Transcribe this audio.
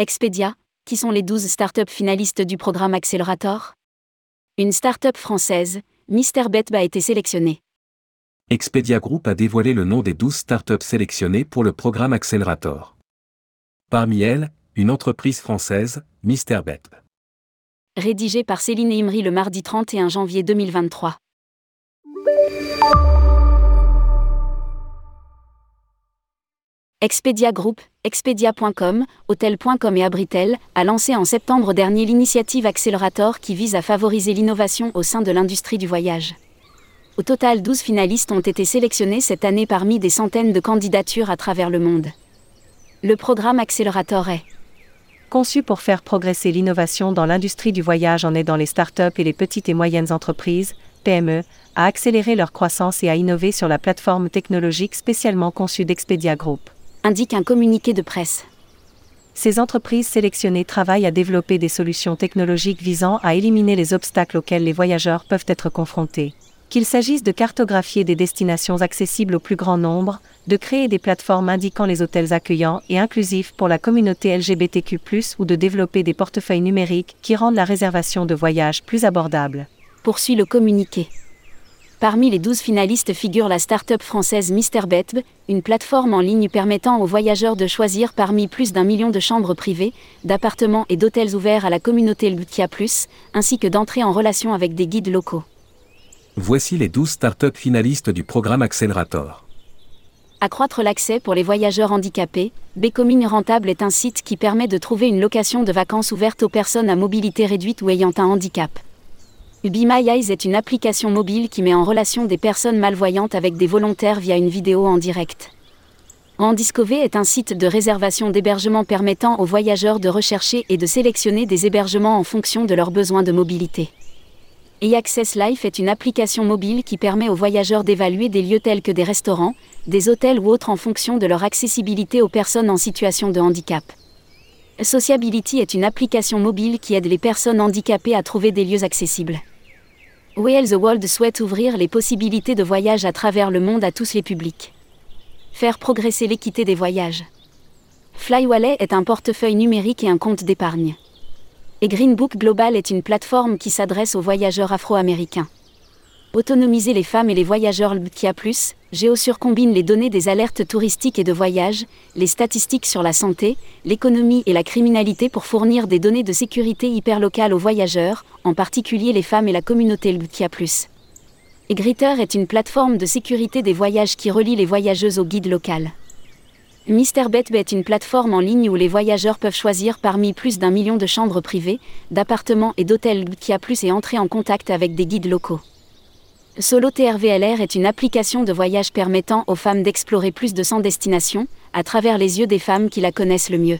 Expedia, qui sont les 12 startups finalistes du programme Accelerator Une startup française, MrBet a été sélectionnée. Expedia Group a dévoilé le nom des 12 startups sélectionnées pour le programme Accelerator. Parmi elles, une entreprise française, MrBet. Rédigé par Céline Imri le mardi 31 janvier 2023. Expedia Group, Expedia.com, Hotel.com et Abritel a lancé en septembre dernier l'initiative Accelerator qui vise à favoriser l'innovation au sein de l'industrie du voyage. Au total, 12 finalistes ont été sélectionnés cette année parmi des centaines de candidatures à travers le monde. Le programme Accelerator est conçu pour faire progresser l'innovation dans l'industrie du voyage en aidant les startups et les petites et moyennes entreprises, PME, à accélérer leur croissance et à innover sur la plateforme technologique spécialement conçue d'Expedia Group indique un communiqué de presse. Ces entreprises sélectionnées travaillent à développer des solutions technologiques visant à éliminer les obstacles auxquels les voyageurs peuvent être confrontés. Qu'il s'agisse de cartographier des destinations accessibles au plus grand nombre, de créer des plateformes indiquant les hôtels accueillants et inclusifs pour la communauté LGBTQ, ou de développer des portefeuilles numériques qui rendent la réservation de voyages plus abordable. Poursuit le communiqué. Parmi les 12 finalistes figure la start-up française MrBet, une plateforme en ligne permettant aux voyageurs de choisir parmi plus d'un million de chambres privées, d'appartements et d'hôtels ouverts à la communauté Lutia Plus, ainsi que d'entrer en relation avec des guides locaux. Voici les 12 start-up finalistes du programme Accelerator. Accroître l'accès pour les voyageurs handicapés, Bécomine Rentable est un site qui permet de trouver une location de vacances ouverte aux personnes à mobilité réduite ou ayant un handicap. Be My Eyes est une application mobile qui met en relation des personnes malvoyantes avec des volontaires via une vidéo en direct. Andiscové est un site de réservation d'hébergement permettant aux voyageurs de rechercher et de sélectionner des hébergements en fonction de leurs besoins de mobilité. Et Access Life est une application mobile qui permet aux voyageurs d'évaluer des lieux tels que des restaurants, des hôtels ou autres en fonction de leur accessibilité aux personnes en situation de handicap. Sociability est une application mobile qui aide les personnes handicapées à trouver des lieux accessibles. Whale the World souhaite ouvrir les possibilités de voyage à travers le monde à tous les publics. Faire progresser l'équité des voyages. Flywallet est un portefeuille numérique et un compte d'épargne. Et Greenbook Global est une plateforme qui s'adresse aux voyageurs afro-américains. Autonomiser les femmes et les voyageurs LBTIA+, Géosur combine les données des alertes touristiques et de voyage, les statistiques sur la santé, l'économie et la criminalité pour fournir des données de sécurité hyperlocales aux voyageurs, en particulier les femmes et la communauté LBTIA+. Egritter est une plateforme de sécurité des voyages qui relie les voyageuses au guide local. MrBet est une plateforme en ligne où les voyageurs peuvent choisir parmi plus d'un million de chambres privées, d'appartements et d'hôtels LBTIA+, et entrer en contact avec des guides locaux. Solo TRVLR est une application de voyage permettant aux femmes d'explorer plus de 100 destinations, à travers les yeux des femmes qui la connaissent le mieux.